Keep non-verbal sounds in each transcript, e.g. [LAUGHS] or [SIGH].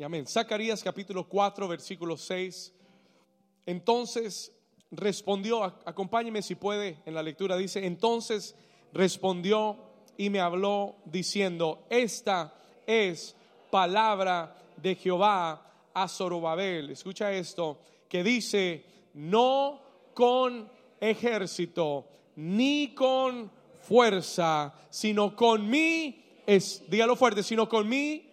Y amén. Zacarías capítulo 4, versículo 6. Entonces respondió, acompáñeme si puede en la lectura, dice, entonces respondió y me habló diciendo, esta es palabra de Jehová a Zorobabel. Escucha esto, que dice, no con ejército, ni con fuerza, sino con mí, es, dígalo fuerte, sino con mí,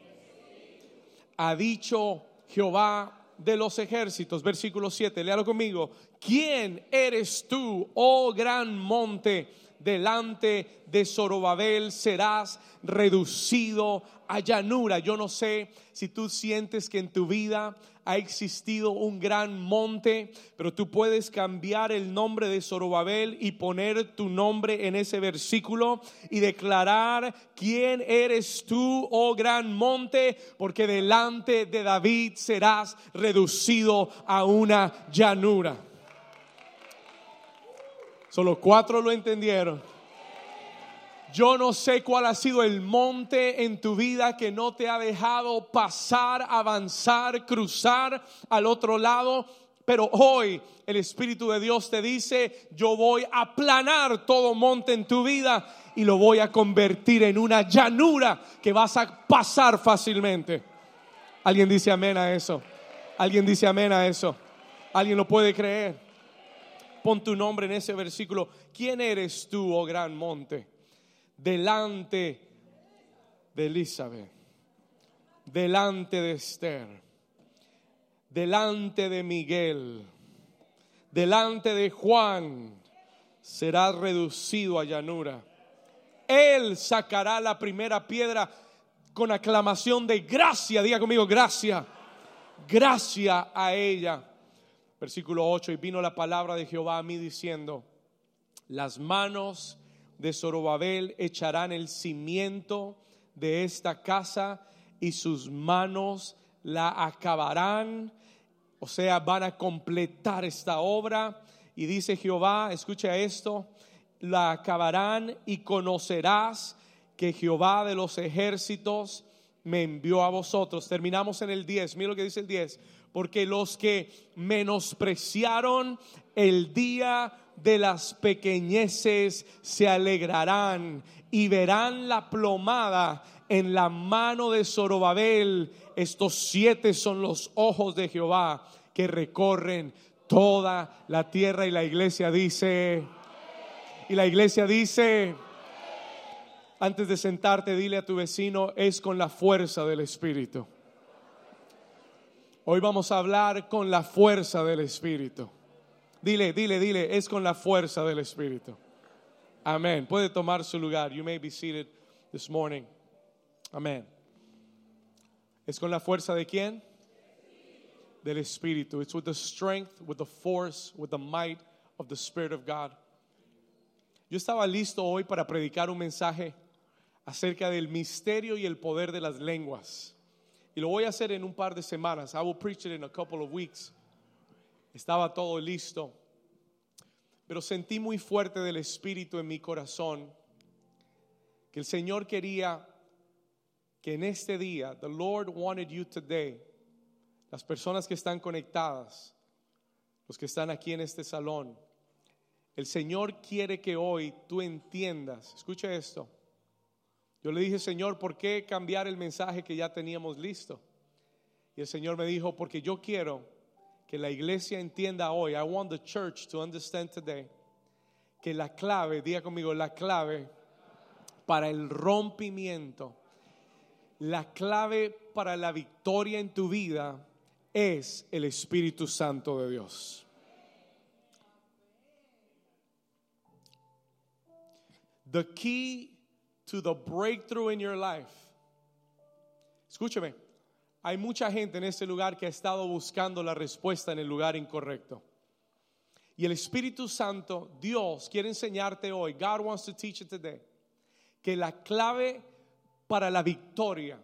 ha dicho Jehová de los ejércitos. Versículo 7, léalo conmigo. ¿Quién eres tú, oh gran monte? Delante de Zorobabel serás reducido a llanura. Yo no sé si tú sientes que en tu vida ha existido un gran monte, pero tú puedes cambiar el nombre de Zorobabel y poner tu nombre en ese versículo y declarar quién eres tú, oh gran monte, porque delante de David serás reducido a una llanura. Solo cuatro lo entendieron. Yo no sé cuál ha sido el monte en tu vida que no te ha dejado pasar, avanzar, cruzar al otro lado. Pero hoy el Espíritu de Dios te dice, yo voy a aplanar todo monte en tu vida y lo voy a convertir en una llanura que vas a pasar fácilmente. ¿Alguien dice amén a eso? ¿Alguien dice amén a eso? ¿Alguien lo puede creer? Pon tu nombre en ese versículo. ¿Quién eres tú, oh gran monte? Delante de Elizabeth, delante de Esther, delante de Miguel, delante de Juan, será reducido a llanura. Él sacará la primera piedra con aclamación de gracia, diga conmigo, gracia, gracia a ella. Versículo 8, y vino la palabra de Jehová a mí diciendo, las manos de Zorobabel echarán el cimiento de esta casa y sus manos la acabarán, o sea, van a completar esta obra. Y dice Jehová, escucha esto, la acabarán y conocerás que Jehová de los ejércitos me envió a vosotros. Terminamos en el 10, mira lo que dice el 10, porque los que menospreciaron el día de las pequeñeces se alegrarán y verán la plomada en la mano de Zorobabel. Estos siete son los ojos de Jehová que recorren toda la tierra y la iglesia dice, y la iglesia dice, antes de sentarte, dile a tu vecino, es con la fuerza del Espíritu. Hoy vamos a hablar con la fuerza del Espíritu. Dile, dile, dile, es con la fuerza del Espíritu. Amén. Puede tomar su lugar. You may be seated this morning. Amén. ¿Es con la fuerza de quién? Del Espíritu. It's with the strength, with the force, with the might of the Spirit of God. Yo estaba listo hoy para predicar un mensaje acerca del misterio y el poder de las lenguas. Y lo voy a hacer en un par de semanas. I will preach it in a couple of weeks estaba todo listo, pero sentí muy fuerte del Espíritu en mi corazón que el Señor quería que en este día, the Lord wanted you today, las personas que están conectadas, los que están aquí en este salón, el Señor quiere que hoy tú entiendas, escucha esto, yo le dije, Señor, ¿por qué cambiar el mensaje que ya teníamos listo? Y el Señor me dijo, porque yo quiero que la iglesia entienda hoy, I want the church to understand today, que la clave, diga conmigo, la clave para el rompimiento, la clave para la victoria en tu vida es el Espíritu Santo de Dios. The key to the breakthrough in your life. Escúcheme hay mucha gente en este lugar que ha estado buscando la respuesta en el lugar incorrecto. Y el Espíritu Santo, Dios, quiere enseñarte hoy, God wants to teach you today, que la clave para la victoria,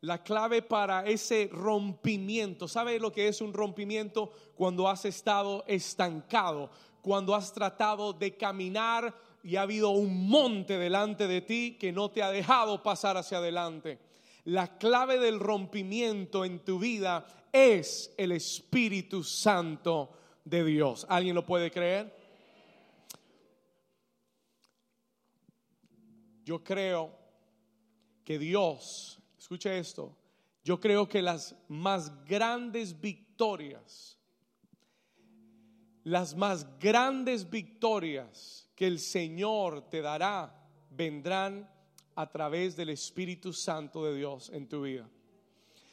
la clave para ese rompimiento, ¿sabe lo que es un rompimiento? Cuando has estado estancado, cuando has tratado de caminar y ha habido un monte delante de ti que no te ha dejado pasar hacia adelante La clave del rompimiento en tu vida es el Espíritu Santo de Dios. ¿Alguien lo puede creer? Yo creo que Dios, escuche esto, yo creo que las más grandes victorias, las más grandes victorias que el Señor te dará vendrán a través del Espíritu Santo de Dios en tu vida.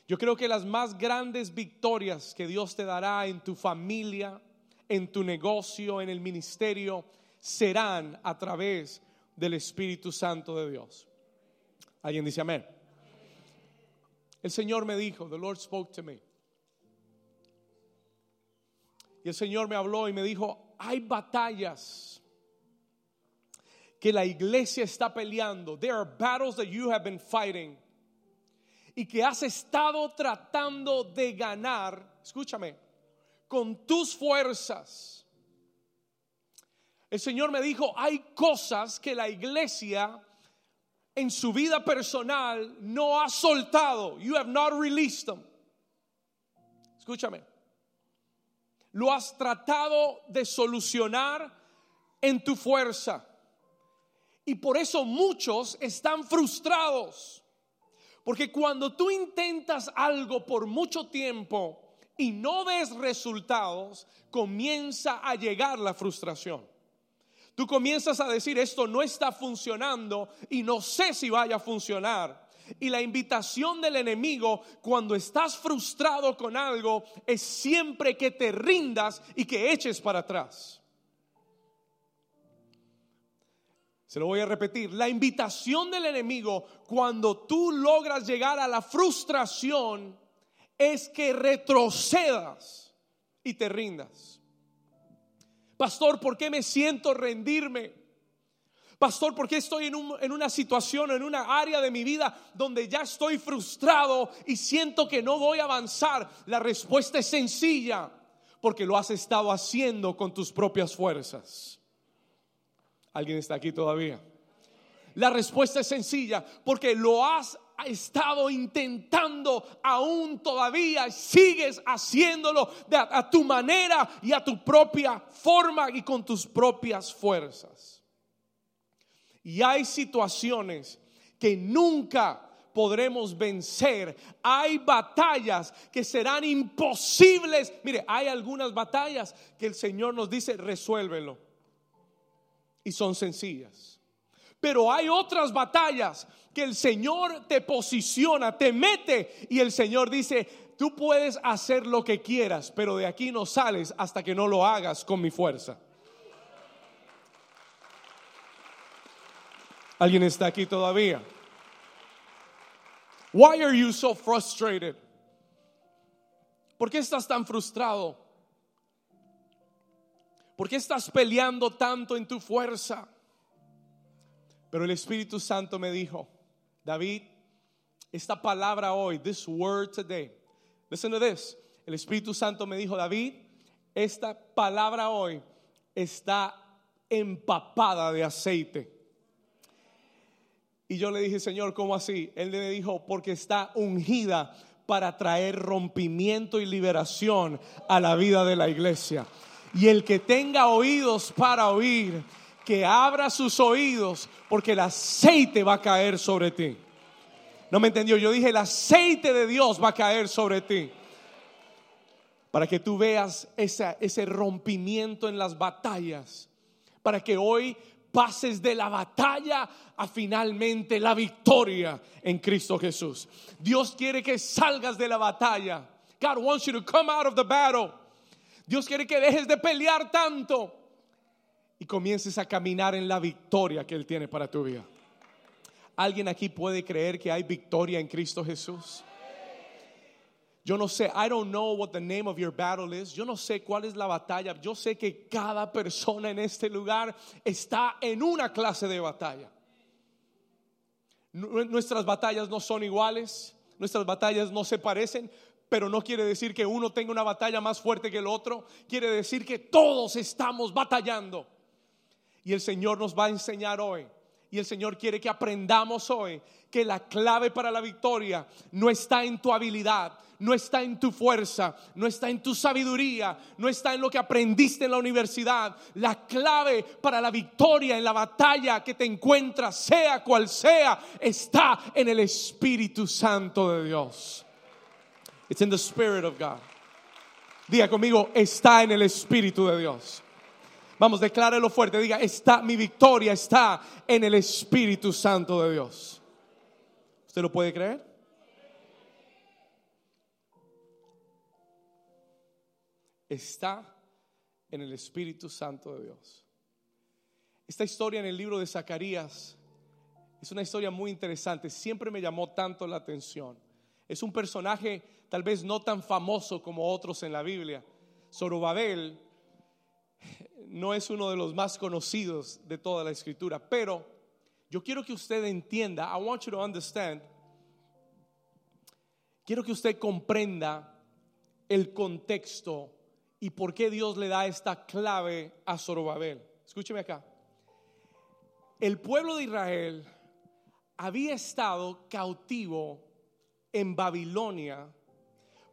Yo creo que las más grandes victorias que Dios te dará en tu familia, en tu negocio, en el ministerio, serán a través del Espíritu Santo de Dios. ¿Alguien dice amén? El Señor me dijo, the Lord spoke to me. Y el Señor me habló y me dijo, hay batallas que la iglesia está peleando. There are battles that you have been fighting. Y que has estado tratando de ganar, escúchame, con tus fuerzas. El Señor me dijo, hay cosas que la iglesia en su vida personal no ha soltado. You have not released them. Escúchame. Lo has tratado de solucionar en tu fuerza. Y por eso muchos están frustrados. Porque cuando tú intentas algo por mucho tiempo y no ves resultados, comienza a llegar la frustración. Tú comienzas a decir, esto no está funcionando y no sé si vaya a funcionar. Y la invitación del enemigo cuando estás frustrado con algo es siempre que te rindas y que eches para atrás. Se lo voy a repetir. La invitación del enemigo cuando tú logras llegar a la frustración es que retrocedas y te rindas. Pastor, ¿por qué me siento rendirme? Pastor, ¿por qué estoy en, en, una situación, en una área de mi vida donde ya estoy frustrado y siento que no voy a avanzar? La respuesta es sencilla, porque lo has estado haciendo con tus propias fuerzas. ¿Alguien está aquí todavía? La respuesta es sencilla, porque lo has estado intentando aún todavía, sigues haciéndolo a, tu manera y a tu propia forma y con tus propias fuerzas. Y hay situaciones que nunca podremos vencer. Hay batallas que serán imposibles. Mire, hay algunas batallas que el Señor nos dice, resuélvelo y son sencillas. Pero hay otras batallas que el Señor te posiciona, te mete y el Señor dice, tú puedes hacer lo que quieras, pero de aquí no sales hasta que no lo hagas con mi fuerza. ¿Alguien está aquí todavía? Why are you so frustrated? ¿Por qué estás tan frustrado? ¿Por qué estás peleando tanto en tu fuerza? Pero el Espíritu Santo me dijo, David, esta palabra hoy, this word today, listen to this. El Espíritu Santo me dijo, David, esta palabra hoy está empapada de aceite. Y yo le dije, Señor, ¿cómo así? Él me dijo, porque está ungida para traer rompimiento y liberación a la vida de la iglesia. Y el que tenga oídos para oír, que abra sus oídos, porque el aceite va a caer sobre ti. No me entendió, yo dije, el aceite de Dios va a caer sobre ti. Para que tú veas ese rompimiento en las batallas. Para que hoy pases de la batalla a finalmente la victoria en Cristo Jesús. Dios quiere que salgas de la batalla. God wants you to come out of the battle. Dios quiere que dejes de pelear tanto y comiences a caminar en la victoria que Él tiene para tu vida. ¿Alguien aquí puede creer que hay victoria en Cristo Jesús? Yo no sé, I don't know what the name of your battle is. Yo no sé cuál es la batalla. Yo sé que cada persona en este lugar está en una clase de batalla. Nuestras batallas no son iguales, nuestras batallas no se parecen, pero no quiere decir que uno tenga una batalla más fuerte que el otro, quiere decir que todos estamos batallando. Y el Señor nos va a enseñar hoy Y el Señor quiere que aprendamos hoy que la clave para la victoria no está en tu habilidad, no está en tu fuerza, no está en tu sabiduría, no está en lo que aprendiste en la universidad. La clave para la victoria en la batalla que te encuentras, sea cual sea, está en el Espíritu Santo de Dios. It's in the Spirit of God. Diga conmigo, está en el Espíritu de Dios. Vamos, declárelo fuerte. Diga, está, mi victoria está en el Espíritu Santo de Dios. ¿Usted lo puede creer? Está en el Espíritu Santo de Dios. Esta historia en el libro de Zacarías es una historia muy interesante. Siempre me llamó tanto la atención. Es un personaje tal vez no tan famoso como otros en la Biblia. Zorobabel no es uno de los más conocidos de toda la escritura, pero yo quiero que usted entienda, I want you to understand, quiero que usted comprenda el contexto y por qué Dios le da esta clave a Zorobabel. Escúcheme acá. El pueblo de Israel había estado cautivo en Babilonia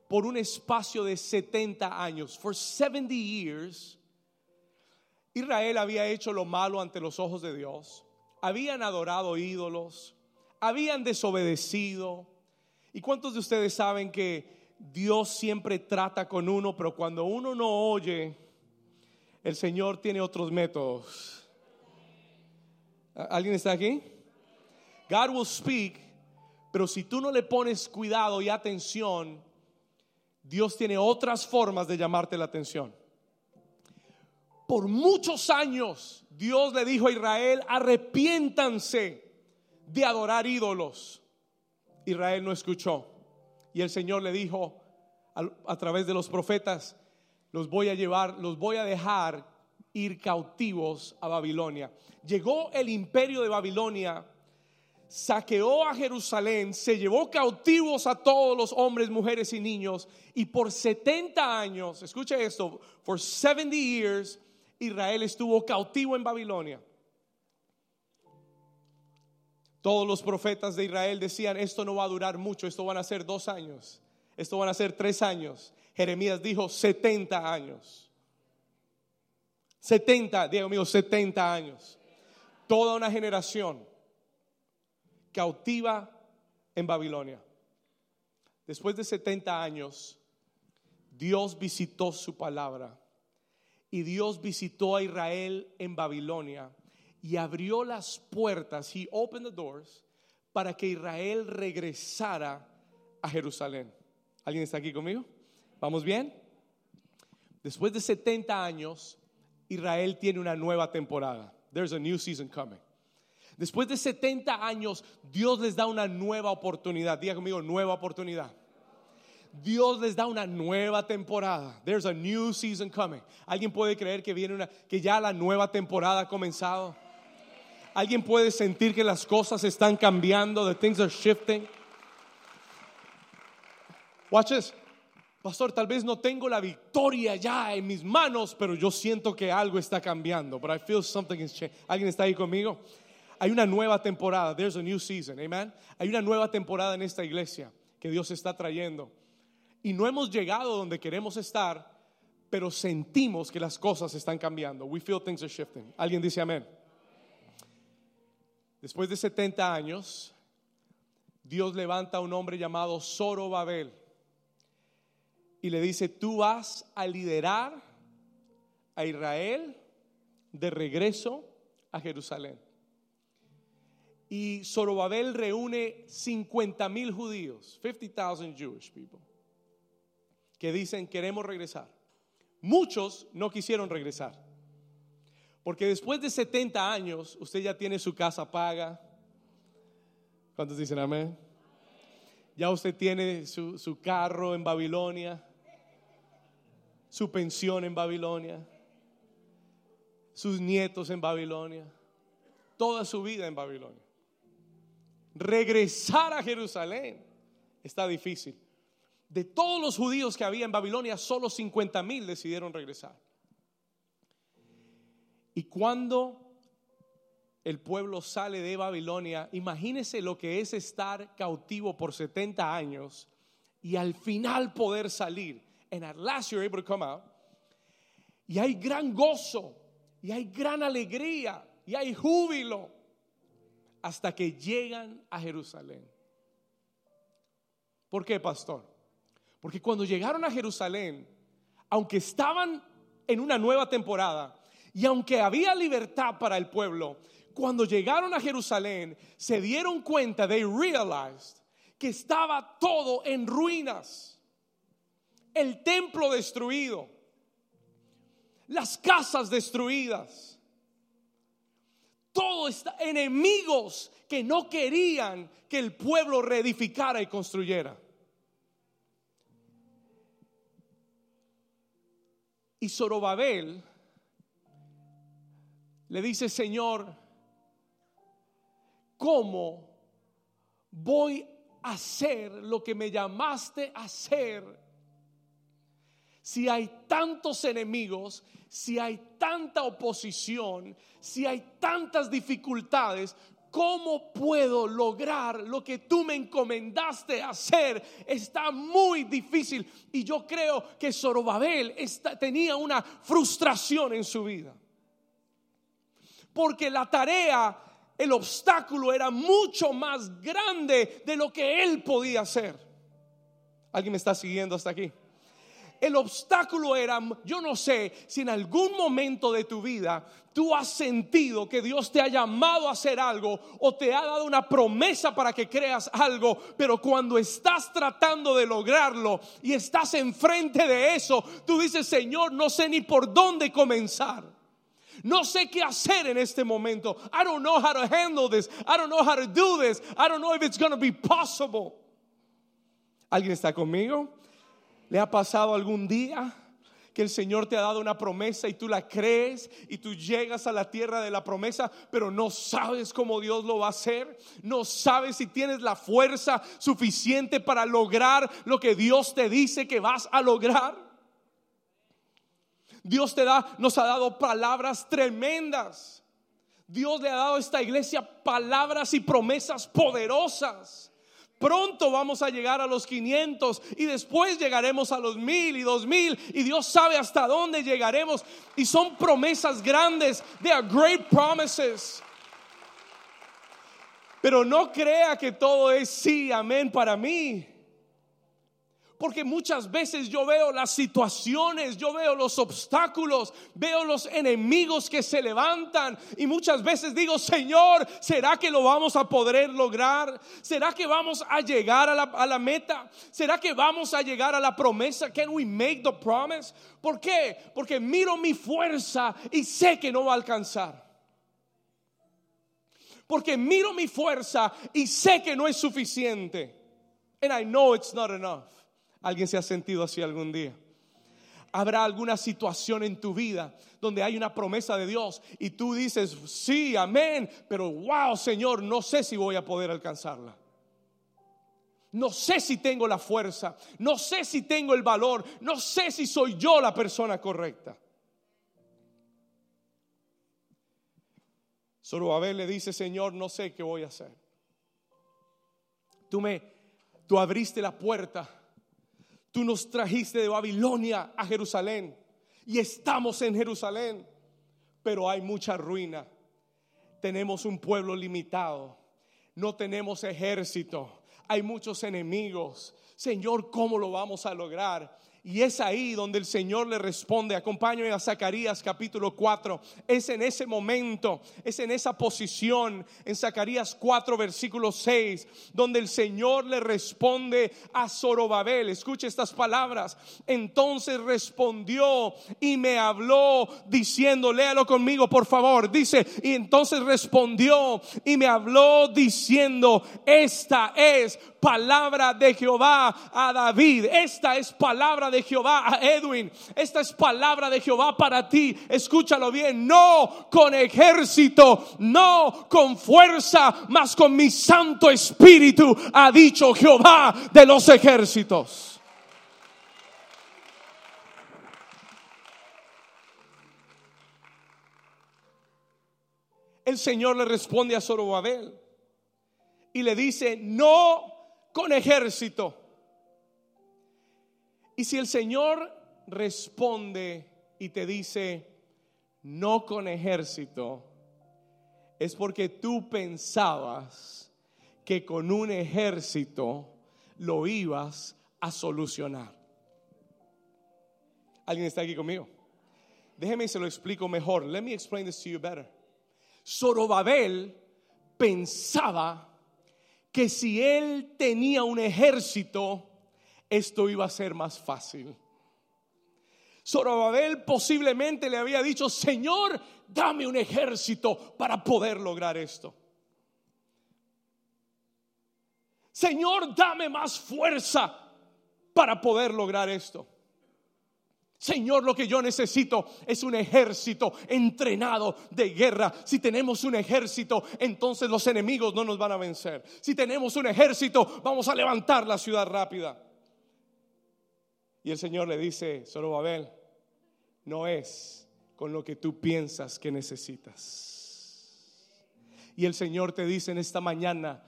por un espacio de 70 años. For 70 years, Israel había hecho lo malo ante los ojos de Dios, habían adorado ídolos, habían desobedecido. ¿Y cuántos de ustedes saben que Dios siempre trata con uno, pero cuando uno no oye, el Señor tiene otros métodos? ¿Alguien está aquí? God will speak, pero si tú no le pones cuidado y atención, Dios tiene otras formas de llamarte la atención. Por muchos años Dios le dijo a Israel, arrepiéntanse de adorar ídolos. Israel no escuchó. Y el Señor le dijo a, través de los profetas, los voy a llevar, los voy a dejar ir cautivos a Babilonia. Llegó el imperio de Babilonia, saqueó a Jerusalén, se llevó cautivos a todos los hombres, mujeres y niños, y por 70 años, escuche esto, for 70 years, Israel estuvo cautivo en Babilonia. Todos los profetas de Israel decían, esto no va a durar mucho, esto van a ser dos años, esto van a ser tres años. Jeremías dijo 70 años. 70, Diego mío, 70 años. Toda una generación cautiva en Babilonia. Después de 70 años, Dios visitó su palabra y Dios visitó a Israel en Babilonia y abrió las puertas, he opened the doors, para que Israel regresara a Jerusalén. ¿Alguien está aquí conmigo? ¿Vamos bien? Después de 70 años, Israel tiene una nueva temporada. There's a new season coming. Después de 70 años, Dios les da una nueva oportunidad. Diga conmigo, nueva oportunidad. Dios les da una nueva temporada. There's a new season coming. ¿Alguien puede creer que viene una que ya la nueva temporada ha comenzado? ¿Alguien puede sentir que las cosas están cambiando? The things are shifting. Watch this. Pastor, tal vez no tengo la victoria ya en mis manos, pero yo siento que algo está cambiando. But I feel something is changing. ¿Alguien está ahí conmigo? Hay una nueva temporada. There's a new season. Amen. Hay una nueva temporada en esta iglesia que Dios está trayendo y no hemos llegado donde queremos estar, pero sentimos que las cosas están cambiando. We feel things are shifting. ¿Alguien dice amén? Después de 70 años, Dios levanta a un hombre llamado Zorobabel y le dice, tú vas a liderar a Israel de regreso a Jerusalén. Y Zorobabel reúne 50 mil judíos, 50,000 Jewish people que dicen queremos regresar. Muchos no quisieron regresar. Porque después de 70 años usted ya tiene su casa paga. ¿Cuántos dicen amén? Ya usted tiene su, su carro en Babilonia, su pensión en Babilonia, sus nietos en Babilonia, toda su vida en Babilonia. Regresar a Jerusalén está difícil. De todos los judíos que había en Babilonia, solo 50 mil decidieron regresar. Y cuando el pueblo sale de Babilonia, imagínese lo que es estar cautivo por 70 años y al final poder salir. And at last you're able to come out. Y hay gran gozo, y hay gran alegría, y hay júbilo hasta que llegan a Jerusalén. ¿Por qué, pastor? Porque cuando llegaron a Jerusalén, aunque estaban en una nueva temporada y aunque había libertad para el pueblo, cuando llegaron a Jerusalén se dieron cuenta, they realized que estaba todo en ruinas. El templo destruido, las casas destruidas, todo está enemigos que no querían que el pueblo reedificara y construyera. Y Zorobabel le dice, Señor, ¿cómo voy a hacer lo que me llamaste a hacer? Si hay tantos enemigos, si hay tanta oposición, si hay tantas dificultades, ¿cómo puedo lograr lo que tú me encomendaste hacer? Está muy difícil. Y yo creo que Zorobabel tenía una frustración en su vida. Porque la tarea, el obstáculo era mucho más grande de lo que él podía hacer. ¿Alguien me está siguiendo hasta aquí? El obstáculo era, yo no sé si en algún momento de tu vida tú has sentido que Dios te ha llamado a hacer algo o te ha dado una promesa para que creas algo, pero cuando estás tratando de lograrlo y estás enfrente de eso, tú dices, Señor, no sé ni por dónde comenzar. No sé qué hacer en este momento. I don't know how to handle this. I don't know how to do this. I don't know if it's going to be possible. ¿Alguien está conmigo? ¿Le ha pasado algún día que el Señor te ha dado una promesa y tú la crees y tú llegas a la tierra de la promesa, pero no sabes cómo Dios lo va a hacer? No sabes si tienes la fuerza suficiente para lograr lo que Dios te dice que vas a lograr. Dios te da, nos ha dado palabras tremendas. Dios le ha dado a esta iglesia palabras y promesas poderosas. Pronto vamos a llegar a los 500 y después llegaremos a los mil y dos mil y Dios sabe hasta dónde llegaremos. Y son promesas grandes. They are great promises. Pero no crea que todo es sí, amén para mí. Porque muchas veces yo veo las situaciones, yo veo los obstáculos, veo los enemigos que se levantan y muchas veces digo, Señor, ¿será que lo vamos a poder lograr? ¿Será que vamos a llegar a la, a la meta? ¿Será que vamos a llegar a la promesa? Can we make the promise? ¿Por qué? Porque miro mi fuerza y sé que no va a alcanzar. Porque miro mi fuerza y sé que no es suficiente. And I know it's not enough. ¿Alguien se ha sentido así algún día? Habrá alguna situación en tu vida donde hay una promesa de Dios y tú dices, sí, amén, pero wow, Señor, no sé si voy a poder alcanzarla. No sé si tengo la fuerza, no sé si tengo el valor, no sé si soy yo la persona correcta. Zorobabel le dice, Señor, no sé qué voy a hacer. Tú me, tú abriste la puerta Tú nos trajiste de Babilonia a Jerusalén y estamos en Jerusalén, pero hay mucha ruina. Tenemos un pueblo limitado, no tenemos ejército, hay muchos enemigos. Señor, ¿cómo lo vamos a lograr? Y es ahí donde el Señor le responde. Acompáñame a Zacarías capítulo 4. Es en ese momento, es en esa posición, en Zacarías 4 versículo 6, donde el Señor le responde a Zorobabel. Escuche estas palabras. Entonces respondió y me habló diciendo, léalo conmigo por favor. Dice, y entonces respondió y me habló diciendo, esta es palabra de Jehová a David. Esta es palabra de Jehová a Edwin. Esta es palabra de Jehová para ti. Escúchalo bien. No con ejército, no con fuerza, mas con mi Santo Espíritu, ha dicho Jehová de los ejércitos. el Señor le responde a Zorobabel y le dice, no con ejército. Y si el Señor responde y te dice, no con ejército, es porque tú pensabas que con un ejército lo ibas a solucionar. ¿Alguien está aquí conmigo? Déjeme se lo explico mejor. Let me explain this to you better. Zorobabel pensaba que si él tenía un ejército, esto iba a ser más fácil. Zorobabel posiblemente le había dicho, Señor, dame un ejército para poder lograr esto. Señor, dame más fuerza para poder lograr esto. Señor, lo que yo necesito es un ejército entrenado de guerra. Si tenemos un ejército, entonces los enemigos no nos van a vencer. Si tenemos un ejército, vamos a levantar la ciudad rápida. Y el Señor le dice, Zorobabel, no es con lo que tú piensas que necesitas. Y el Señor te dice en esta mañana,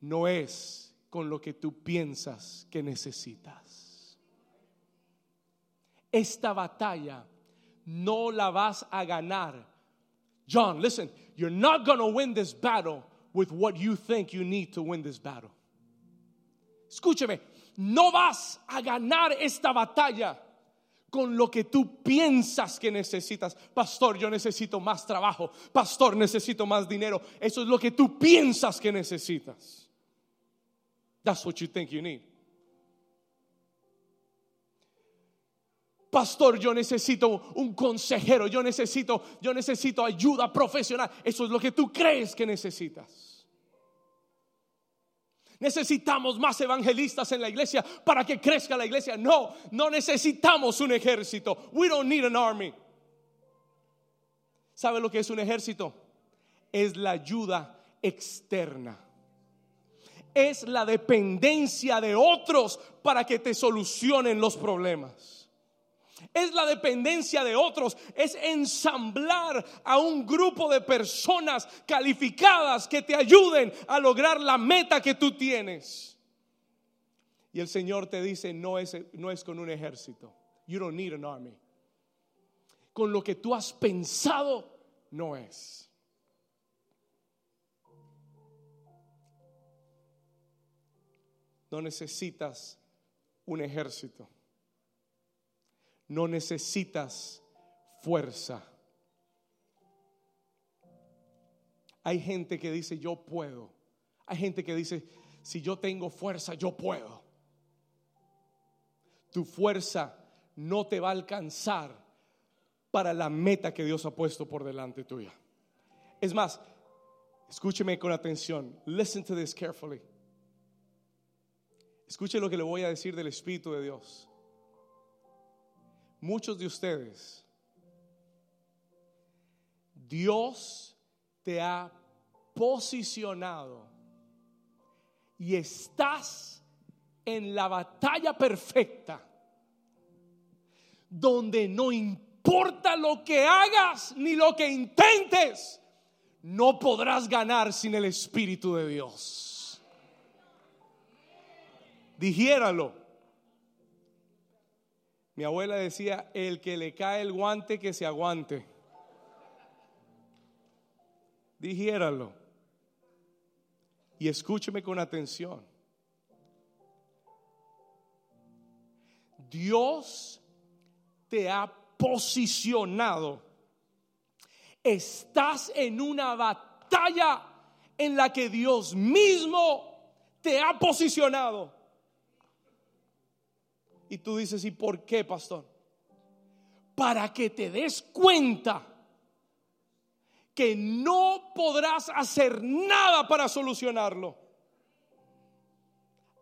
no es con lo que tú piensas que necesitas esta batalla no la vas a ganar. John, listen, you're not going to win this battle with what you think you need to win this battle. Escúcheme, no vas a ganar esta batalla con lo que tú piensas que necesitas. Pastor, yo necesito más trabajo. Pastor, necesito más dinero. Eso es lo que tú piensas que necesitas. That's what you think you need. pastor, yo necesito un consejero, yo necesito, yo necesito ayuda profesional. Eso es lo que tú crees que necesitas. Necesitamos más evangelistas en la iglesia para que crezca la iglesia. No, no necesitamos un ejército. We don't need an army. ¿Sabe lo que es un ejército? Es la ayuda externa. Es la dependencia de otros para que te solucionen los problemas es la dependencia de otros, es ensamblar a un grupo de personas calificadas que te ayuden a lograr la meta que tú tienes. Y el Señor te dice, no es, no es con un ejército. You don't need an army. Con lo que tú has pensado, no es. No necesitas un ejército no necesitas fuerza. Hay gente que dice, yo puedo. Hay gente que dice, si yo tengo fuerza, yo puedo. Tu fuerza no te va a alcanzar para la meta que Dios ha puesto por delante tuya. Es más, escúcheme con atención. Listen to this carefully. Escuche lo que le voy a decir del Espíritu de Dios muchos de ustedes, Dios te ha posicionado y estás en la batalla perfecta, donde no importa lo que hagas ni lo que intentes, no podrás ganar sin el Espíritu de Dios. Dijéralo. Mi abuela decía, el que le cae el guante, que se aguante. Dijéralo. Y escúcheme con atención. Dios te ha posicionado. Estás en una batalla en la que Dios mismo te ha posicionado. Y tú dices, ¿y por qué, pastor? Para que te des cuenta que no podrás hacer nada para solucionarlo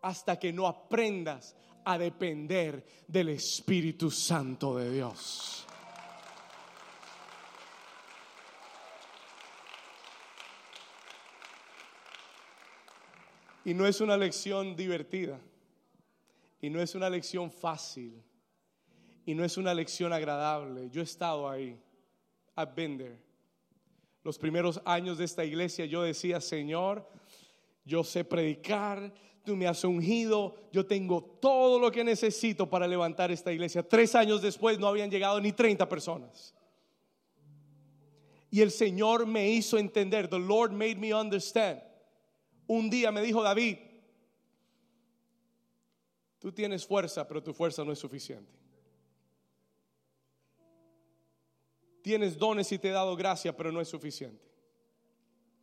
hasta que no aprendas a depender del Espíritu Santo de Dios. Y no es una lección divertida. Y no es una lección fácil. Y no es una lección agradable. Yo he estado ahí. I've been los primeros años de esta iglesia yo decía, Señor, yo sé predicar, tú me has ungido, yo tengo todo lo que necesito para levantar esta iglesia. Tres años después no habían llegado ni 30 personas. Y el Señor me hizo entender, the Lord made me understand. Un día me dijo David, tú tienes fuerza, pero tu fuerza no es suficiente. Tienes dones y te he dado gracia, pero no es suficiente.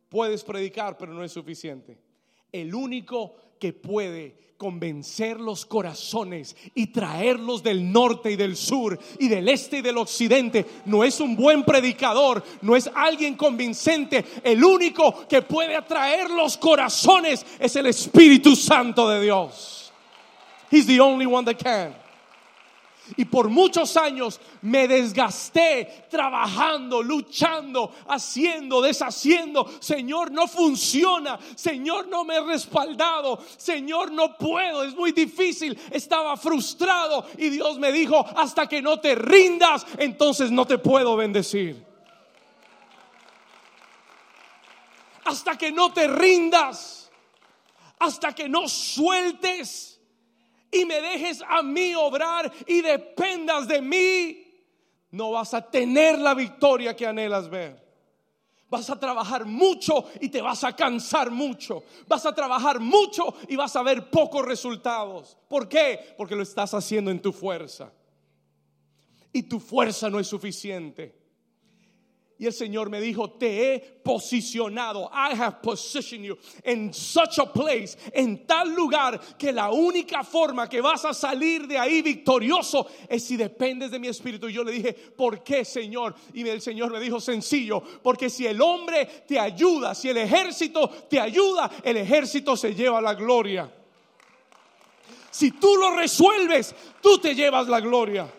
Puedes predicar, pero no es suficiente. El único que puede convencer los corazones y traerlos del norte y del sur y del este y del occidente. No es un buen predicador, no es alguien convincente. El único que puede atraer los corazones es el Espíritu Santo de Dios. He's the only one that can. Y por muchos años me desgasté trabajando, luchando, haciendo, deshaciendo. Señor, no funciona. Señor, no me he respaldado. Señor, no puedo. Es muy difícil. Estaba frustrado. Y Dios me dijo, hasta que no te rindas, entonces no te puedo bendecir. Hasta que no te rindas. Hasta que no sueltes y me dejes a mí obrar y dependas de mí, no vas a tener la victoria que anhelas ver. Vas a trabajar mucho y te vas a cansar mucho. Vas a trabajar mucho y vas a ver pocos resultados. ¿Por qué? Porque lo estás haciendo en tu fuerza. Y tu fuerza no es suficiente. Y el Señor me dijo, te he posicionado, I have positioned you in such a place, en tal lugar, que la única forma que vas a salir de ahí victorioso es si dependes de mi espíritu. Y yo le dije, ¿por qué, Señor? Y el Señor me dijo, sencillo, porque si el hombre te ayuda, si el ejército te ayuda, el ejército se lleva la gloria. Si tú lo resuelves, tú te llevas la gloria.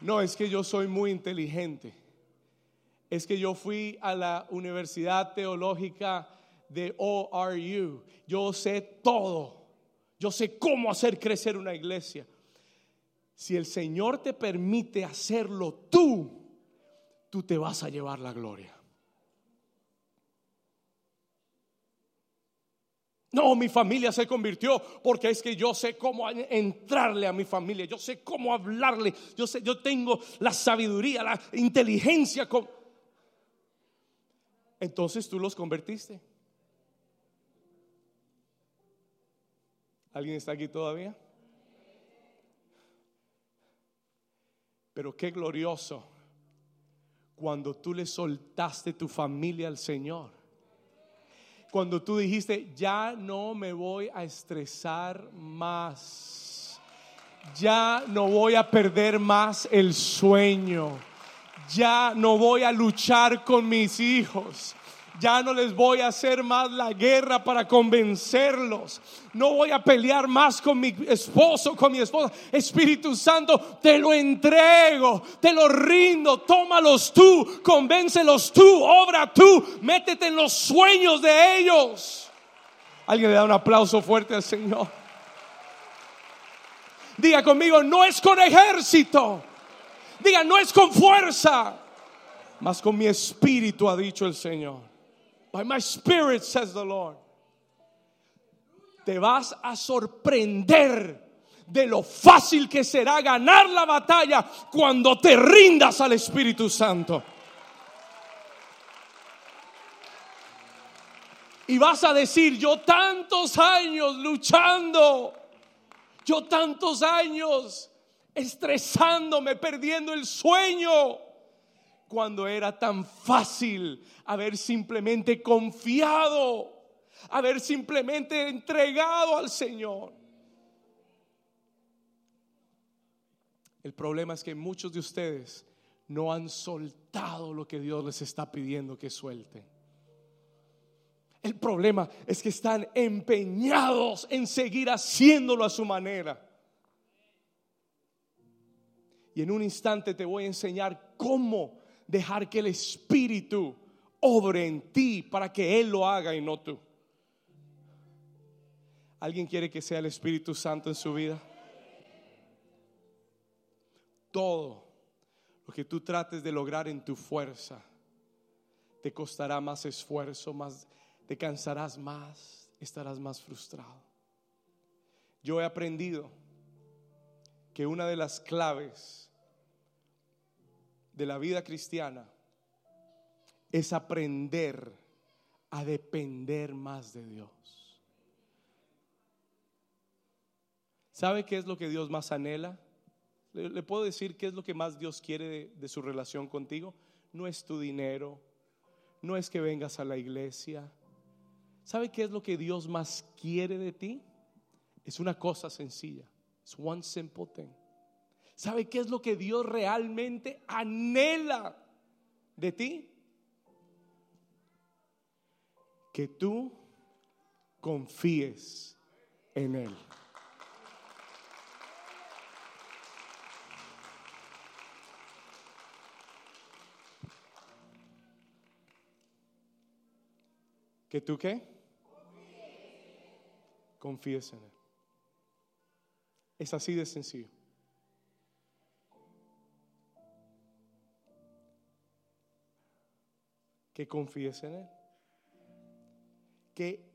No, es que yo soy muy inteligente. Es que yo fui a la Universidad Teológica de ORU. Yo sé todo. Yo sé cómo hacer crecer una iglesia. Si el Señor te permite hacerlo tú, tú te vas a llevar la gloria. No, mi familia se convirtió porque es que yo sé cómo entrarle a mi familia, yo sé cómo hablarle, yo sé, yo tengo la sabiduría, la inteligencia. Entonces tú los convertiste. ¿Alguien está aquí todavía? Pero qué glorioso cuando tú le soltaste tu familia al Señor cuando tú dijiste, ya no me voy a estresar más, ya no voy a perder más el sueño, ya no voy a luchar con mis hijos, ya no les voy a hacer más la guerra para convencerlos. No voy a pelear más con mi esposo, con mi esposa. Espíritu Santo, te lo entrego, te lo rindo. Tómalos tú, convéncelos tú, obra tú, métete en los sueños de ellos. Alguien le da un aplauso fuerte al Señor. Diga conmigo, no es con ejército. Diga, no es con fuerza, mas con mi espíritu, ha dicho el Señor. By my spirit, says the Lord. Te vas a sorprender de lo fácil que será ganar la batalla cuando te rindas al Espíritu Santo. Y vas a decir, yo tantos años luchando, yo tantos años estresándome, perdiendo el sueño cuando era tan fácil haber simplemente confiado, haber simplemente entregado al Señor. El problema es que muchos de ustedes no han soltado lo que Dios les está pidiendo que suelten. El problema es que están empeñados en seguir haciéndolo a su manera. Y en un instante te voy a enseñar cómo dejar que el Espíritu obre en ti para que Él lo haga y no tú. ¿Alguien quiere que sea el Espíritu Santo en su vida? Todo Lo que tú trates de lograr en tu fuerza te costará más esfuerzo, más te cansarás más, estarás más frustrado. Yo he aprendido que una de las claves de la vida cristiana es aprender a depender más de Dios. ¿Sabe qué es lo que Dios más anhela? Le, puedo decir qué es lo que más Dios quiere de, su relación contigo. No es tu dinero, no es que vengas a la iglesia. ¿Sabe qué es lo que Dios más quiere de ti? Es una cosa sencilla. Es one simple thing. ¿Sabe qué es lo que Dios realmente anhela de ti? que tú confíes en Él. ¿Que tú qué? Confíes en Él. Es así de sencillo. Que confíes en Él que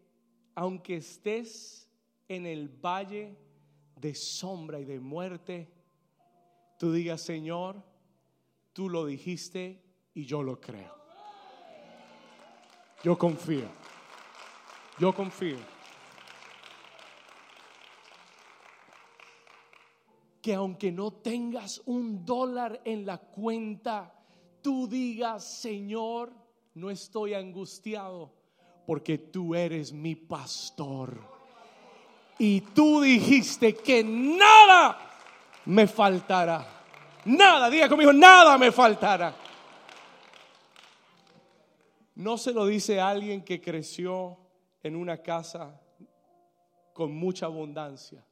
aunque estés en el valle de sombra y de muerte, tú digas, Señor, tú lo dijiste y yo lo creo. Yo confío. Yo confío. Que aunque no tengas un dólar en la cuenta, tú digas, Señor, no estoy angustiado porque tú eres mi pastor. Y tú dijiste que nada me faltará. Nada, diga conmigo, nada me faltará. No se lo dice alguien que creció en una casa con mucha abundancia.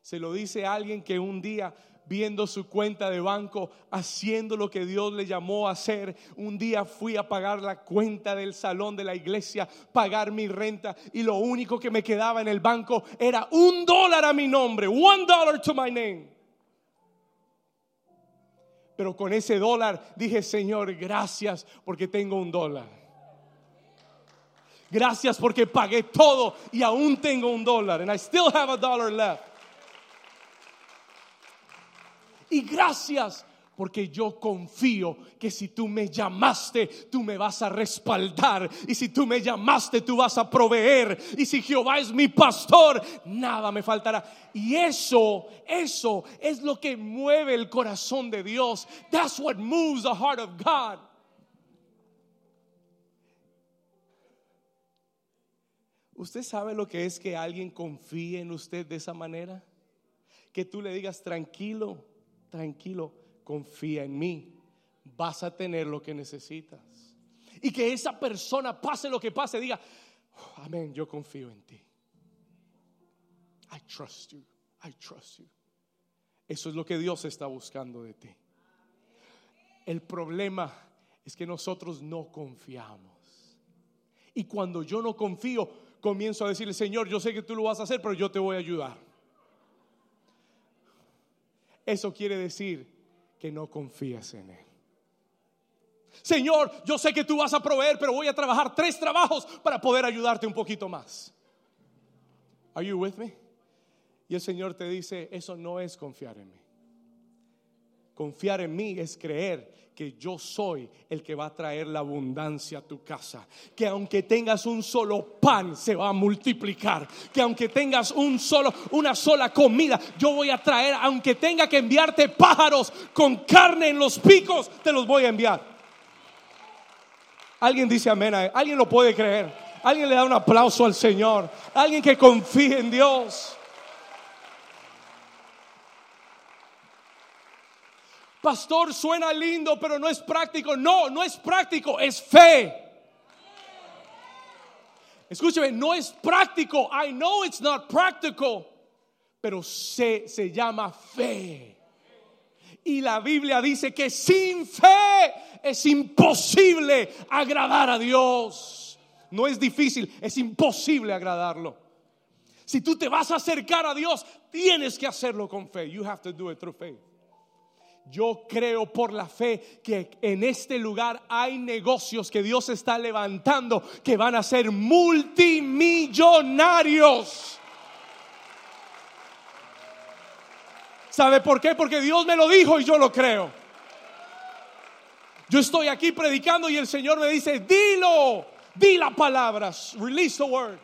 Se lo dice alguien que un día viendo su cuenta de banco, haciendo lo que Dios le llamó a hacer. Un día fui a pagar la cuenta del salón de la iglesia, pagar mi renta y lo único que me quedaba en el banco era un dólar a mi nombre, one dollar to my name. Pero con ese dólar dije, Señor, gracias porque tengo un dólar. Gracias porque pagué todo y aún tengo un dólar. And I still have a dollar left. Y gracias porque yo confío que si tú me llamaste, tú me vas a respaldar. Y si tú me llamaste, tú vas a proveer. Y si Jehová es mi pastor, nada me faltará. Y eso, eso es lo que mueve el corazón de Dios. That's what moves the heart of God. ¿Usted sabe lo que es que alguien confíe en usted de esa manera? Que tú le digas tranquilo tranquilo, confía en mí, vas a tener lo que necesitas. Y que esa persona, pase lo que pase, diga, oh, amén, yo confío en ti. I trust you, I trust you. Eso es lo que Dios está buscando de ti. El problema es que nosotros no confiamos. Y cuando yo no confío, comienzo a decirle, Señor, yo sé que tú lo vas a hacer, pero yo te voy a ayudar. Eso quiere decir que no confías en Él. Señor, yo sé que tú vas a proveer, pero voy a trabajar tres trabajos para poder ayudarte un poquito más. Are you with me? Y el Señor te dice, eso no es confiar en mí. Confiar en mí es creer que yo soy el que va a traer la abundancia a tu casa. Que aunque tengas un solo pan, se va a multiplicar. Que aunque tengas un solo, una sola comida, yo voy a traer, aunque tenga que enviarte pájaros con carne en los picos, te los voy a enviar. Alguien dice amén, alguien lo puede creer. Alguien le da un aplauso al Señor. Alguien que confíe en Dios. Pastor, suena lindo, pero no es práctico. No, no es práctico, es fe. Escúcheme, no es práctico. I know it's not practical, pero se, se llama fe. Y la Biblia dice que sin fe es imposible agradar a Dios. No es difícil, es imposible agradarlo. Si tú te vas a acercar a Dios, tienes que hacerlo con fe. You have to do it through faith. Yo creo por la fe que en este lugar hay negocios que Dios está levantando que van a ser multimillonarios. ¿Sabe por qué? Porque Dios me lo dijo y yo lo creo. Yo estoy aquí predicando y el Señor me dice, dilo, di las palabras, release the word.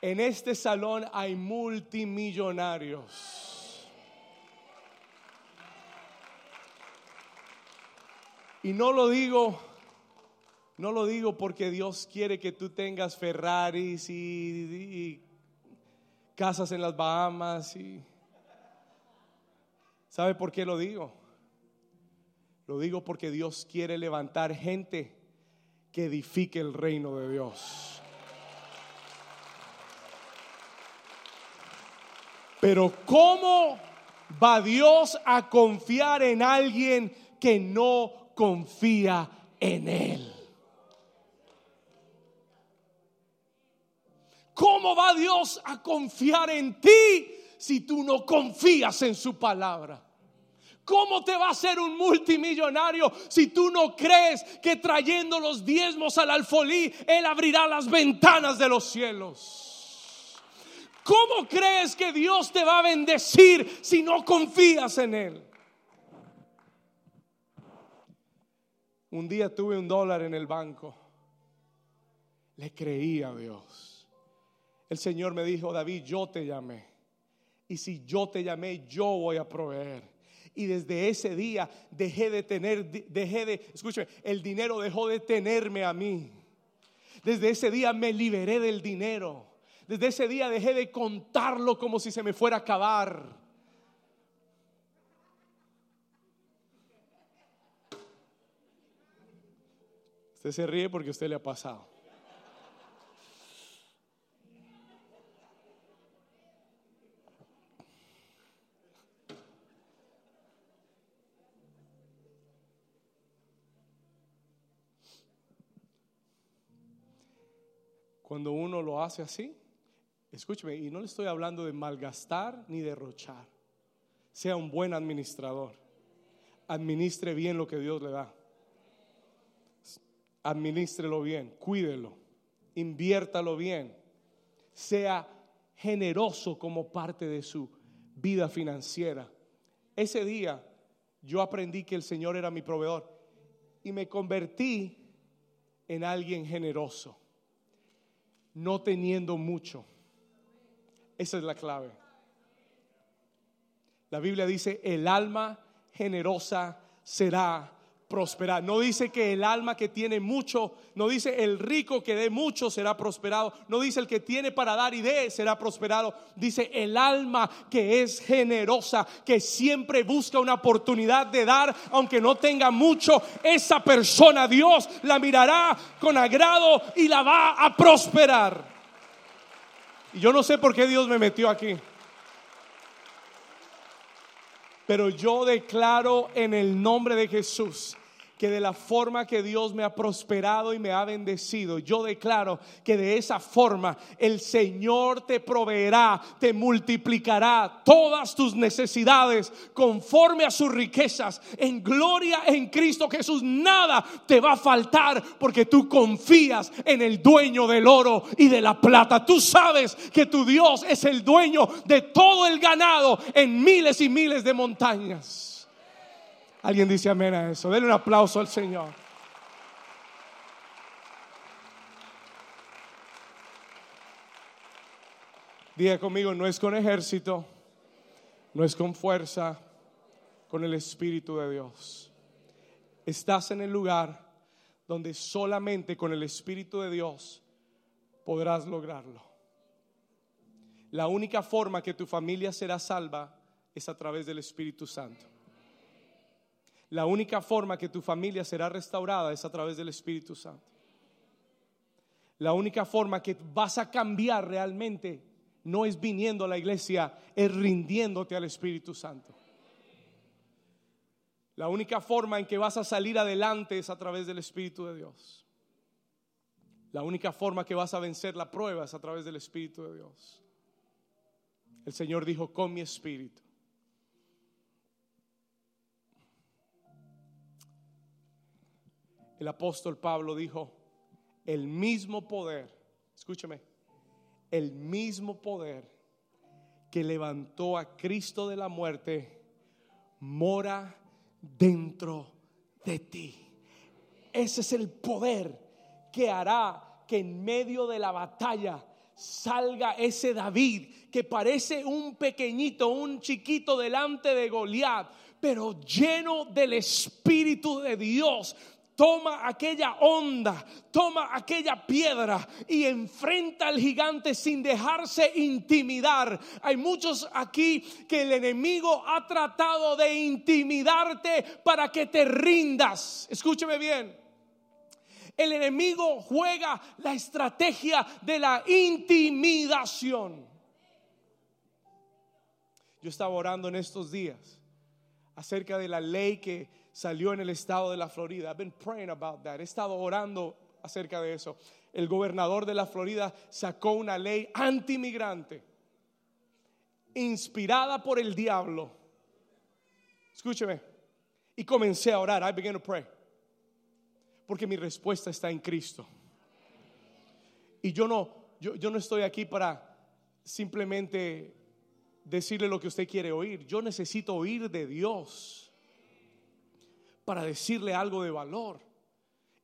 En este salón hay multimillonarios. Y no lo digo, no lo digo porque Dios quiere que tú tengas Ferraris y, casas en las Bahamas y ¿Sabe por qué lo digo? Lo digo porque Dios quiere levantar gente que edifique el reino de Dios. Pero ¿cómo va Dios a confiar en alguien que no confía en Él. ¿Cómo va Dios a confiar en ti si tú no confías en su palabra? ¿Cómo te va a ser un multimillonario si tú no crees que trayendo los diezmos al alfolí, Él abrirá las ventanas de los cielos? ¿Cómo crees que Dios te va a bendecir si no confías en Él? Un día tuve un dólar en el banco. Le creí a Dios. El Señor me dijo, David, yo te llamé. Y si yo te llamé, yo voy a proveer. Y desde ese día dejé de tener, dejé de, escúcheme, el dinero dejó de tenerme a mí. Desde ese día me liberé del dinero. Desde ese día dejé de contarlo como si se me fuera a acabar. Usted se ríe porque usted le ha pasado. Cuando uno lo hace así, escúcheme, y no le estoy hablando de malgastar ni derrochar. Sea un buen administrador. Administre bien lo que Dios le da administrelo bien, cuídelo, inviértalo bien, sea generoso como parte de su vida financiera. Ese día yo aprendí que el Señor era mi proveedor y me convertí en alguien generoso, no teniendo mucho. Esa es la clave. La Biblia dice, el alma generosa será prosperar. No dice que el alma que tiene mucho, no dice el rico que dé mucho será prosperado, no dice el que tiene para dar y dé será prosperado, dice el alma que es generosa, que siempre busca una oportunidad de dar, aunque no tenga mucho, esa persona Dios la mirará con agrado y la va a prosperar. Y yo no sé por qué Dios me metió aquí. Pero yo declaro en el nombre de Jesús que de la forma que Dios me ha prosperado y me ha bendecido, yo declaro que de esa forma el Señor te proveerá, te multiplicará todas tus necesidades conforme a sus riquezas en gloria en Cristo Jesús. Nada te va a faltar porque tú confías en el dueño del oro y de la plata. Tú sabes que tu Dios es el dueño de todo el ganado en miles y miles de montañas. Alguien dice amén a eso. Denle un aplauso al Señor. Diga conmigo, no es con ejército, no es con fuerza, con el Espíritu de Dios. Estás en el lugar donde solamente con el Espíritu de Dios podrás lograrlo. La única forma que tu familia será salva es a través del Espíritu Santo. La única forma que tu familia será restaurada es a través del Espíritu Santo. La única forma que vas a cambiar realmente no es viniendo a la iglesia, es rindiéndote al Espíritu Santo. La única forma en que vas a salir adelante es a través del Espíritu de Dios. La única forma que vas a vencer la prueba es a través del Espíritu de Dios. El Señor dijo, con mi espíritu el apóstol Pablo dijo, el mismo poder, escúcheme, el mismo poder que levantó a Cristo de la muerte mora dentro de ti. Ese es el poder que hará que en medio de la batalla salga ese David que parece un pequeñito, un chiquito delante de Goliat, pero lleno del Espíritu de Dios, toma aquella onda, toma aquella piedra y enfrenta al gigante sin dejarse intimidar. Hay muchos aquí que el enemigo ha tratado de intimidarte para que te rindas. Escúcheme bien. El enemigo juega la estrategia de la intimidación. Yo estaba orando en estos días acerca de la ley que salió en el estado de la Florida. I've been praying about that. He estado orando acerca de eso. El gobernador de la Florida sacó una ley antimigrante inspirada por el diablo. Escúcheme. Y comencé a orar. I began to pray. Porque mi respuesta está en Cristo. Y yo no, yo, yo no estoy aquí para simplemente decirle lo que usted quiere oír. Yo necesito oír de Dios para decirle algo de valor.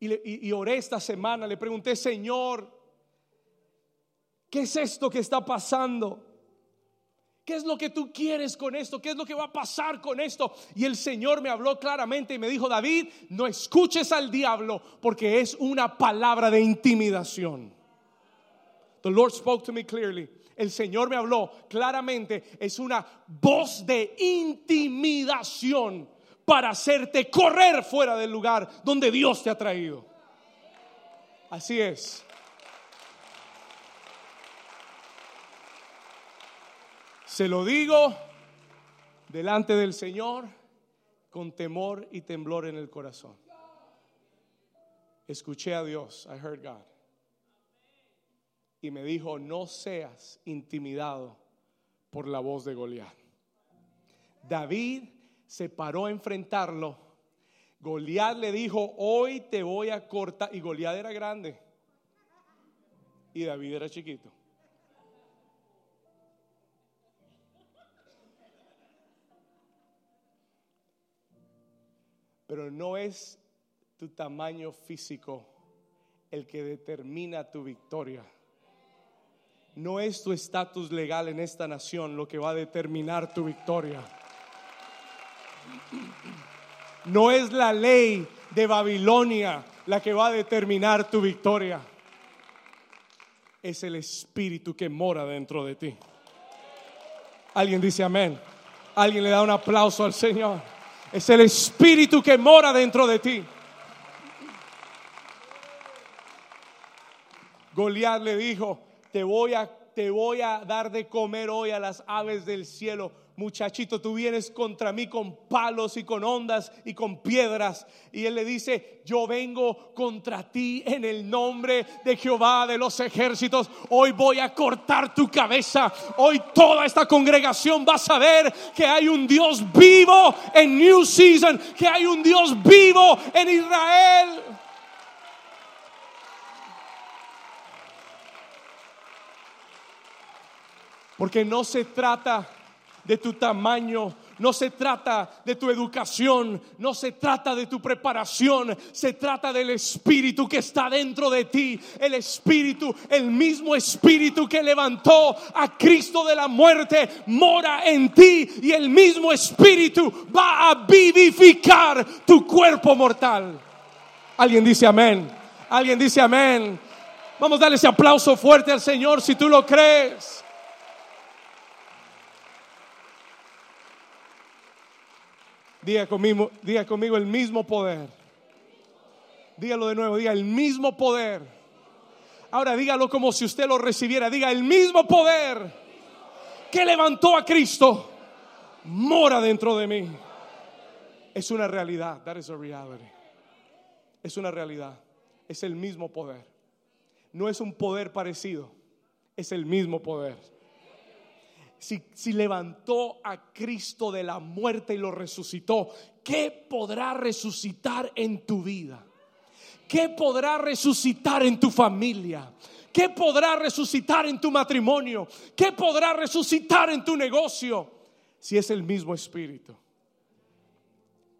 Y, oré esta semana, le pregunté, Señor, ¿qué es esto que está pasando? ¿Qué es lo que tú quieres con esto? ¿Qué es lo que va a pasar con esto? Y el Señor me habló claramente y me dijo, David, no escuches al diablo porque es una palabra de intimidación. The Lord spoke to me clearly. El Señor me habló claramente. Es una voz de intimidación para hacerte correr fuera del lugar donde Dios te ha traído. Así es. Se lo digo delante del Señor con temor y temblor en el corazón. Escuché a Dios, I heard God. Y me dijo, no seas intimidado por la voz de Goliat. David se paró a enfrentarlo. Goliat le dijo, hoy te voy a cortar. Y Goliat era grande. Y David era chiquito. Pero no es tu tamaño físico el que determina tu victoria. No es tu estatus legal en esta nación lo que va a determinar tu victoria. No es la ley de Babilonia la que va a determinar tu victoria. Es el Espíritu que mora dentro de ti. Alguien dice amén. Alguien le da un aplauso al Señor. Es el Espíritu que mora dentro de ti. Goliat le dijo, te voy a te voy a dar de comer hoy a las aves del cielo muchachito, tú vienes contra mí con palos y con ondas y con piedras. Y él le dice, yo vengo contra ti en el nombre de Jehová de los ejércitos. Hoy voy a cortar tu cabeza. Hoy toda esta congregación va a saber que hay un Dios vivo en New Season, que hay un Dios vivo en Israel. Porque no se trata de tu tamaño, no se trata de tu educación, no se trata de tu preparación, se trata del Espíritu que está dentro de ti, el Espíritu, el mismo Espíritu que levantó a Cristo de la muerte, mora en ti y el mismo Espíritu va a vivificar tu cuerpo mortal. Alguien dice amén, alguien dice amén. Vamos a darle ese aplauso fuerte al Señor si tú lo crees. Diga conmigo, diga conmigo el mismo poder. Dígalo de nuevo, diga el mismo poder. Ahora dígalo como si usted lo recibiera. Diga el mismo poder que levantó a Cristo mora dentro de mí. Es una realidad. That is a reality. Es una realidad. Es el mismo poder. No es un poder parecido. Es el mismo poder si, levantó a Cristo de la muerte y lo resucitó, ¿qué podrá resucitar en tu vida? ¿Qué podrá resucitar en tu familia? ¿Qué podrá resucitar en tu matrimonio? ¿Qué podrá resucitar en tu negocio? Si es el mismo espíritu.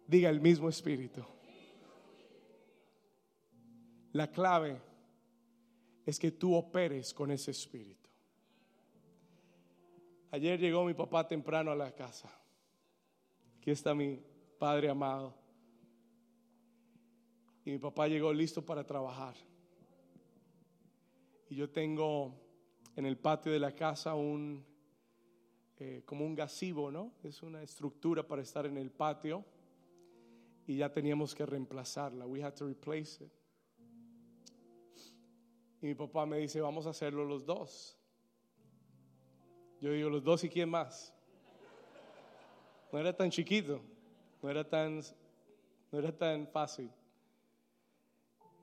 Diga el mismo espíritu. La clave es que tú operes con ese espíritu. Ayer llegó mi papá temprano a la casa. Aquí está mi padre amado. Y mi papá llegó listo para trabajar. Y yo tengo en el patio de la casa un, eh, como un gasivo, ¿no? Es una estructura para estar en el patio. Y ya teníamos que reemplazarla. We had to replace it. Y mi papá me dice, vamos a hacerlo los dos. Yo digo, los dos y quién más. No era tan chiquito, no era tan, no era tan fácil.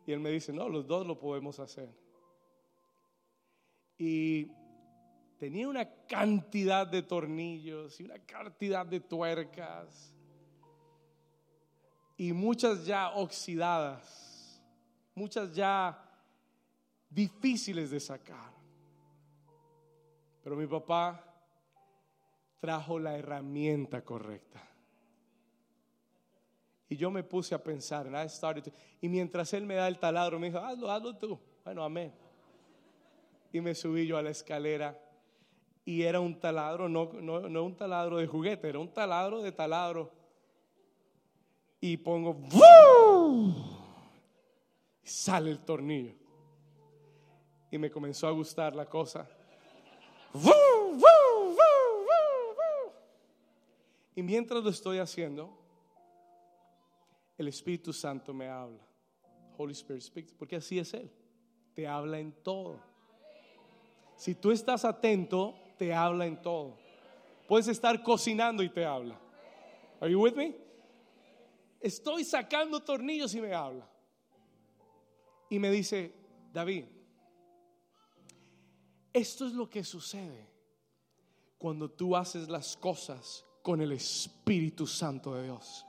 Y él me dice, no, los dos lo podemos hacer. Y tenía una cantidad de tornillos y una cantidad de tuercas y muchas ya oxidadas, muchas ya difíciles de sacar. Pero mi papá trajo la herramienta correcta. Y yo me puse a pensar, y mientras él me da el taladro, me dijo, hazlo, hazlo tú. Bueno, amén. Y me subí yo a la escalera y era un taladro, no, no, no un taladro de juguete, era un taladro de taladro. Y pongo, Y sale el tornillo. Y me comenzó a gustar la cosa. Y mientras lo estoy haciendo, el Espíritu Santo me habla. Holy Spirit speaks, porque así es Él. Te habla en todo. Si tú estás atento, te habla en todo. Puedes estar cocinando y te habla. Are you with me? Estoy sacando tornillos y me habla. Y me dice, David, esto es lo que sucede cuando tú haces las cosas con el Espíritu Santo de Dios.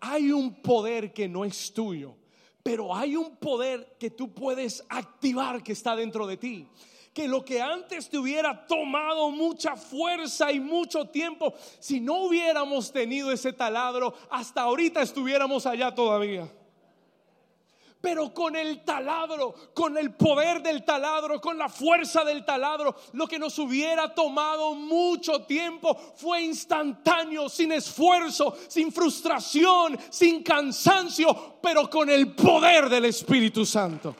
Hay un poder que no es tuyo, pero hay un poder que tú puedes activar que está dentro de ti que lo que antes te hubiera tomado mucha fuerza y mucho tiempo, si no hubiéramos tenido ese taladro, hasta ahorita estuviéramos allá todavía. Pero con el taladro, con el poder del taladro, con la fuerza del taladro, lo que nos hubiera tomado mucho tiempo fue instantáneo, sin esfuerzo, sin frustración, sin cansancio, pero con el poder del Espíritu Santo.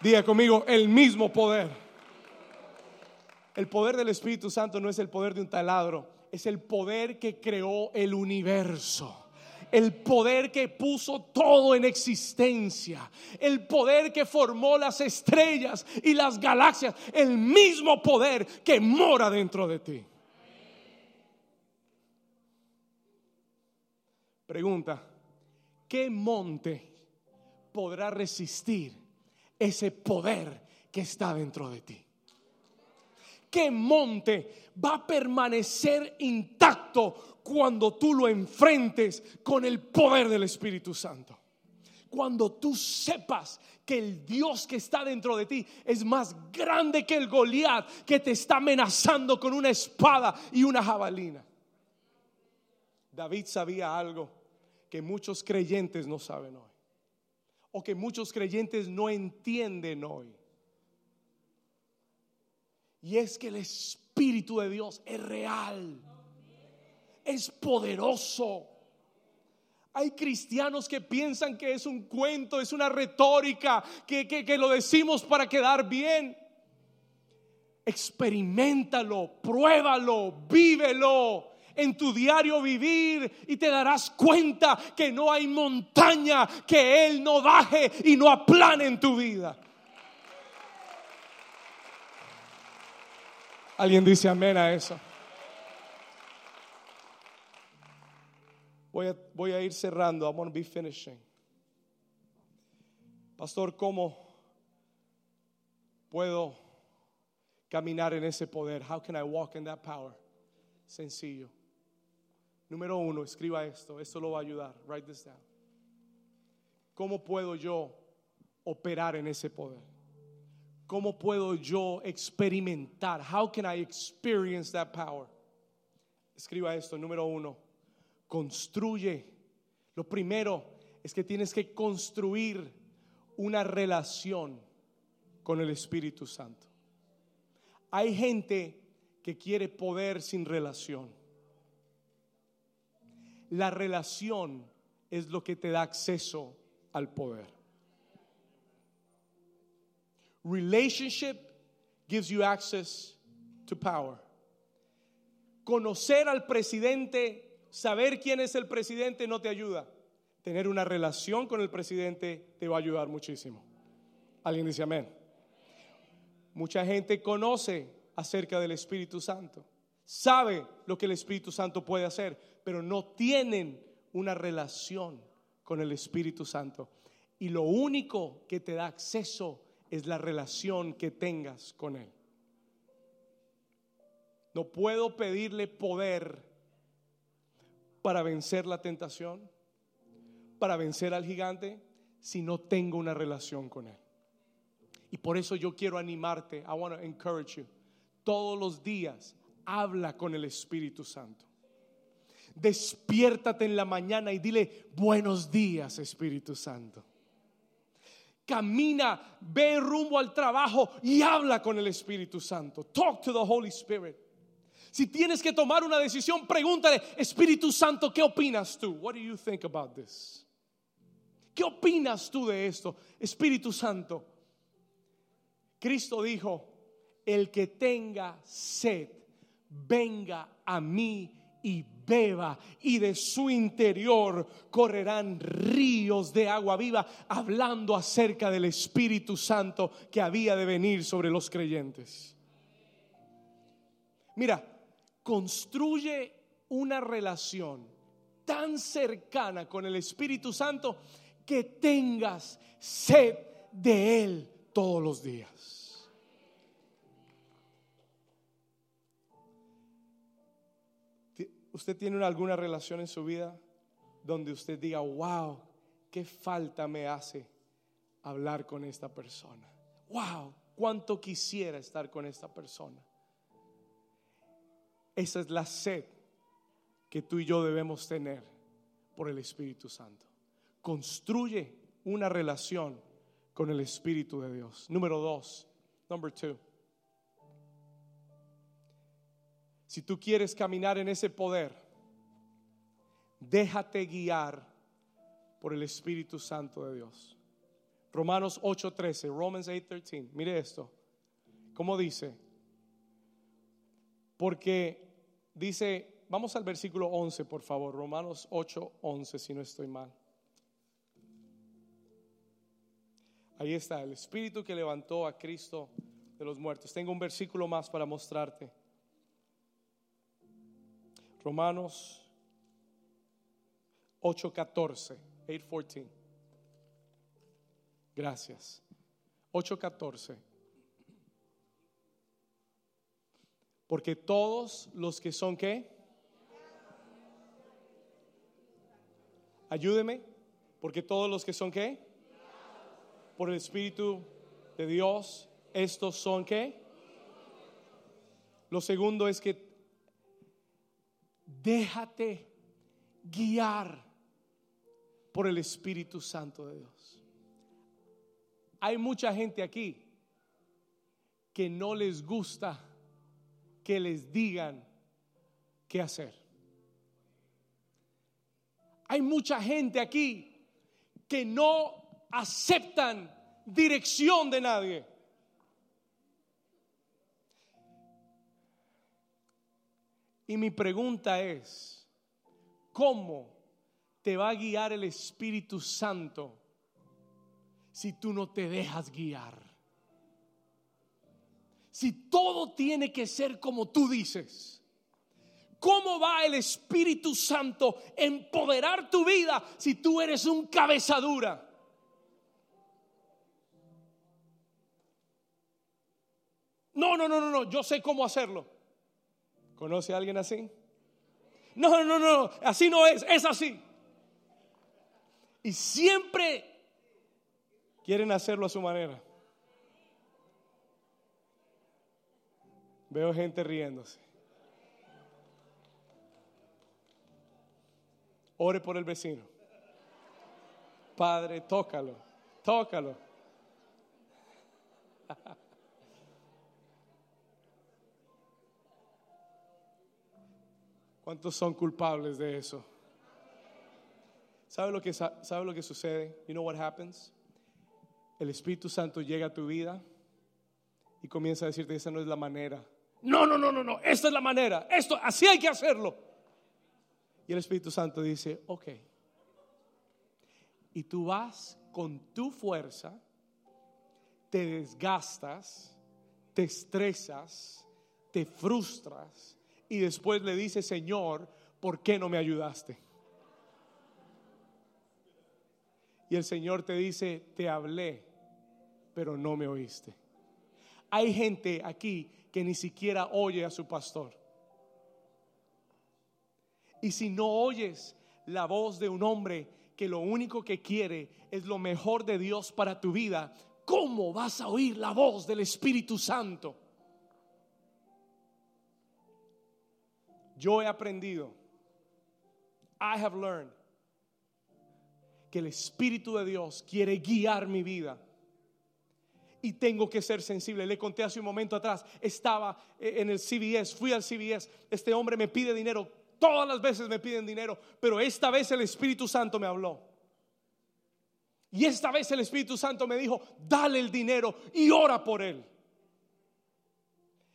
Diga conmigo, el mismo poder. El poder del Espíritu Santo no es el poder de un taladro, es el poder que creó el universo el poder que puso todo en existencia, el poder que formó las estrellas y las galaxias, el mismo poder que mora dentro de ti. Pregunta, ¿qué monte podrá resistir ese poder que está dentro de ti. ¿Qué monte va a permanecer intacto cuando tú lo enfrentes con el poder del Espíritu Santo? Cuando tú sepas que el Dios que está dentro de ti es más grande que el Goliat que te está amenazando con una espada y una jabalina. David sabía algo que muchos creyentes no saben hoy o que muchos creyentes no entienden hoy. Y es que el Espíritu de Dios es real, es poderoso. Hay cristianos que piensan que es un cuento, es una retórica, que, que, lo decimos para quedar bien. Experimentalo, pruébalo, vívelo en tu diario vivir y te darás cuenta que no hay montaña que Él no baje y no aplane en tu vida. Alguien dice amén a eso. Voy a, voy a ir cerrando. I'm going to be finishing. Pastor, ¿cómo puedo caminar en ese poder? How can I walk in that power? Sencillo Número uno, escriba esto, esto lo va a ayudar. Write this down. ¿Cómo puedo yo operar en ese poder? ¿Cómo puedo yo experimentar? How can I experience that power? Escriba esto, número uno, construye. Lo primero es que tienes que construir una relación con el Espíritu Santo. Hay gente que quiere poder sin relación. La relación es lo que te da acceso al poder. Relationship gives you access to power. Conocer al presidente, saber quién es el presidente no te ayuda. Tener una relación con el presidente te va a ayudar muchísimo. Alguien dice amén. Mucha gente conoce acerca del Espíritu Santo, sabe lo que el Espíritu Santo puede hacer, pero no tienen una relación con el Espíritu Santo. Y lo único que te da acceso es la relación que tengas con Él. No puedo pedirle poder para vencer la tentación, para vencer al gigante, si no tengo una relación con Él. Y por eso yo quiero animarte, I want to encourage you. Todos los días habla con el Espíritu Santo. Despiértate en la mañana y dile buenos días, Espíritu Santo. Camina, ve rumbo al trabajo y habla con el Espíritu Santo. Talk to the Holy Spirit. Si tienes que tomar una decisión, pregúntale, Espíritu Santo, ¿qué opinas tú? What do you think about this? ¿Qué opinas tú de esto? Espíritu Santo. Cristo dijo, el que tenga sed, venga a mí y beba, y de su interior correrán ríos de agua viva, hablando acerca del Espíritu Santo que había de venir sobre los creyentes. Mira, construye una relación tan cercana con el Espíritu Santo que tengas sed de Él todos los días. ¿Usted tiene alguna relación en su vida donde usted diga, wow, qué falta me hace hablar con esta persona? Wow, cuánto quisiera estar con esta persona. Esa es la sed que tú y yo debemos tener por el Espíritu Santo. Construye una relación con el Espíritu de Dios. Número dos, number two. Si tú quieres caminar en ese poder, déjate guiar por el Espíritu Santo de Dios. Romanos 8:13, Romans 8:13. Mire esto. ¿Cómo dice? Porque dice, vamos al versículo 11, por favor, Romanos 8:11, si no estoy mal. Ahí está, el Espíritu que levantó a Cristo de los muertos. Tengo un versículo más para mostrarte. Romanos 8:14, 8:14. Gracias. 8:14. Porque todos los que son qué? Ayúdeme. Porque todos los que son qué? Por el Espíritu de Dios, estos son qué? Lo segundo es que déjate guiar por el Espíritu Santo de Dios. Hay mucha gente aquí que no les gusta que les digan qué hacer. Hay mucha gente aquí que no aceptan dirección de nadie. Y mi pregunta es, ¿cómo te va a guiar el Espíritu Santo si tú no te dejas guiar? Si todo tiene que ser como tú dices. ¿Cómo va el Espíritu Santo a empoderar tu vida si tú eres un cabezadura? No, no, no, no, no, yo sé cómo hacerlo. ¿Conoce a alguien así? No, no, no, así no es, es así. Y siempre quieren hacerlo a su manera. Veo gente riéndose. Ore por el vecino. Padre, tócalo, tócalo. [LAUGHS] ¿Cuántos son culpables de eso? ¿Sabe lo que, sabe lo que sucede? You know what happens? El Espíritu Santo llega a tu vida y comienza a decirte, esa no es la manera. No, no, no, no, no, esta es la manera. Esto, así hay que hacerlo. Y el Espíritu Santo dice, ok. Y tú vas con tu fuerza, te desgastas, te estresas, te frustras y después le dices, Señor, ¿por qué no me ayudaste? Y el Señor te dice, te hablé, pero no me oíste. Hay gente aquí que ni siquiera oye a su pastor. Y si no oyes la voz de un hombre que lo único que quiere es lo mejor de Dios para tu vida, ¿cómo vas a oír la voz del Espíritu Santo? Yo he aprendido, I have learned, que el Espíritu de Dios quiere guiar mi vida y tengo que ser sensible. Le conté hace un momento atrás, estaba en el CBS, fui al CBS, este hombre me pide dinero, todas las veces me piden dinero, pero esta vez el Espíritu Santo me habló. Y esta vez el Espíritu Santo me dijo, dale el dinero y ora por él.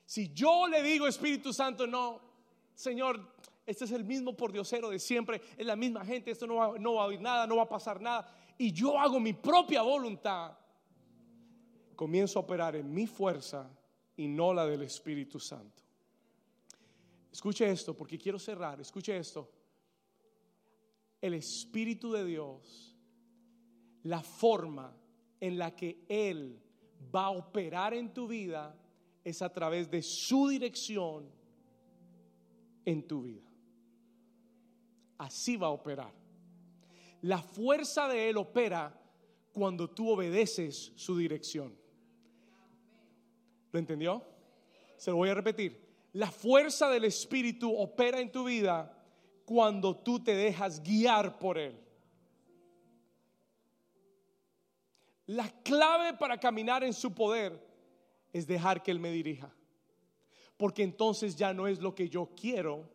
Si yo le digo Espíritu Santo, no, Señor, este es el mismo por Diosero de siempre, es la misma gente, esto no va, no va a oír nada, no va a pasar nada. Y yo hago mi propia voluntad comienzo a operar en mi fuerza y no la del Espíritu Santo. Escuche esto, porque quiero cerrar, escuche esto. El Espíritu de Dios, la forma en la que Él va a operar en tu vida es a través de su dirección en tu vida. Así va a operar. La fuerza de Él opera cuando tú obedeces su dirección. ¿Lo entendió? Se lo voy a repetir. La fuerza del Espíritu opera en tu vida cuando tú te dejas guiar por Él. La clave para caminar en su poder es dejar que Él me dirija. Porque entonces ya no es lo que yo quiero,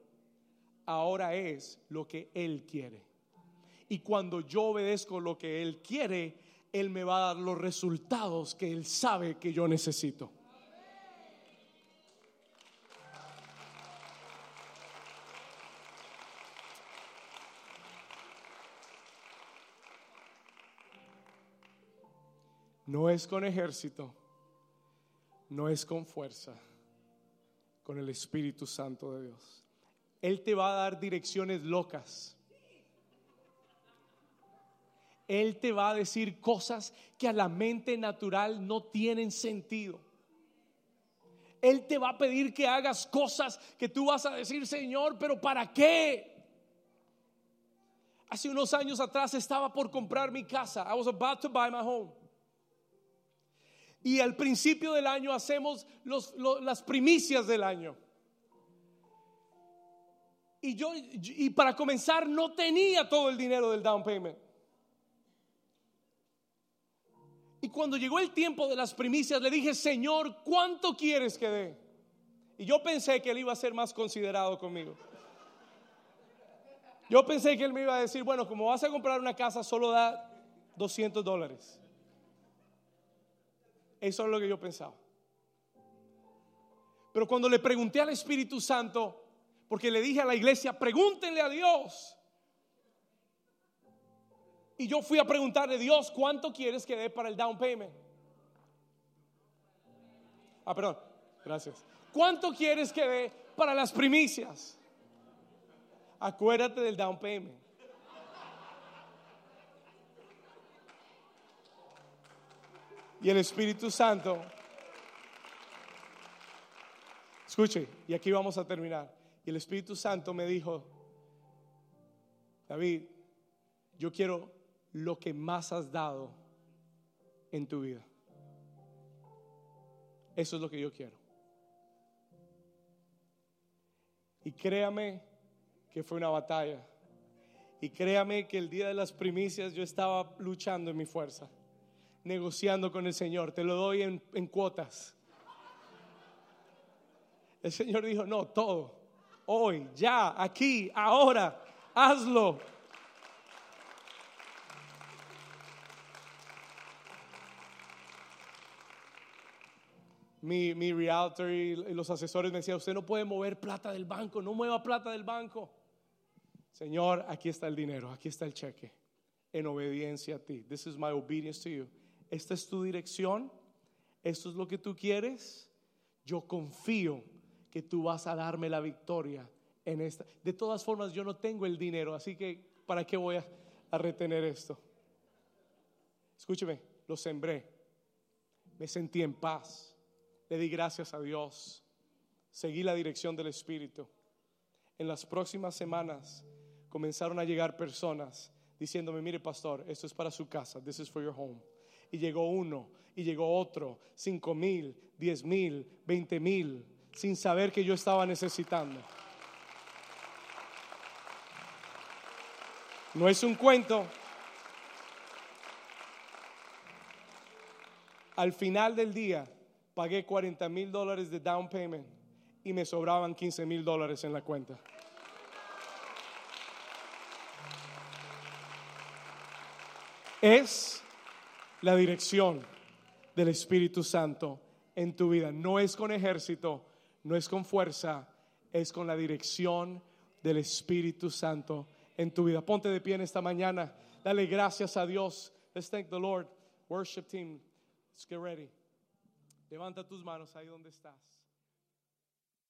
ahora es lo que Él quiere. Y cuando yo obedezco lo que Él quiere, Él me va a dar los resultados que Él sabe que yo necesito. No es con ejército, no es con fuerza, con el Espíritu Santo de Dios. Él te va a dar direcciones locas. Él te va a decir cosas que a la mente natural no tienen sentido. Él te va a pedir que hagas cosas que tú vas a decir, Señor, pero ¿para qué? Hace unos años atrás estaba por comprar mi casa. I was about to buy my home. Y al principio del año hacemos las primicias del año. Y yo, y para comenzar, no tenía todo el dinero del down payment. Y cuando llegó el tiempo de las primicias, le dije, Señor, ¿cuánto quieres que dé? Y yo pensé que él iba a ser más considerado conmigo. Yo pensé que él me iba a decir, bueno, como vas a comprar una casa, solo da 200 dólares. Eso es lo que yo pensaba. Pero cuando le pregunté al Espíritu Santo, porque le dije a la iglesia, pregúntenle a Dios. Y yo fui a preguntarle, Dios, ¿cuánto quieres que dé para el down payment? Ah, perdón, gracias. ¿Cuánto quieres que dé para las primicias? Acuérdate del down payment. Y el Espíritu Santo, escuche, y aquí vamos a terminar. Y el Espíritu Santo me dijo, David, yo quiero lo que más has dado en tu vida. Eso es lo que yo quiero. Y créame que fue una batalla. Y créame que el día de las primicias yo estaba luchando en mi fuerza, negociando con el Señor. Te lo doy en, cuotas. El Señor dijo, no, todo. Hoy, ya, aquí, ahora, hazlo. Mi, mi realtor y los asesores me decían, usted no puede mover plata del banco, no mueva plata del banco. Señor, aquí está el dinero, aquí está el cheque, en obediencia a ti. This is my obedience to you. Esta es tu dirección, esto es lo que tú quieres. Yo confío que tú vas a darme la victoria en esta. De todas formas, yo no tengo el dinero, así que ¿para qué voy a, retener esto? Escúcheme, lo sembré, me sentí en paz le di gracias a Dios. Seguí la dirección del Espíritu. En las próximas semanas comenzaron a llegar personas diciéndome, mire pastor, esto es para su casa, this is for your home. Y llegó uno, y llegó otro, cinco mil, diez mil, veinte mil, sin saber que yo estaba necesitando. No es un cuento. Al final del día, pagué 40 mil dólares de down payment y me sobraban 15 mil dólares en la cuenta. Es la dirección del Espíritu Santo en tu vida. No es con ejército, no es con fuerza, es con la dirección del Espíritu Santo en tu vida. Ponte de pie en esta mañana. Dale gracias a Dios. Let's thank the Lord. Worship team. Let's get ready. Levanta tus manos ahí donde estás.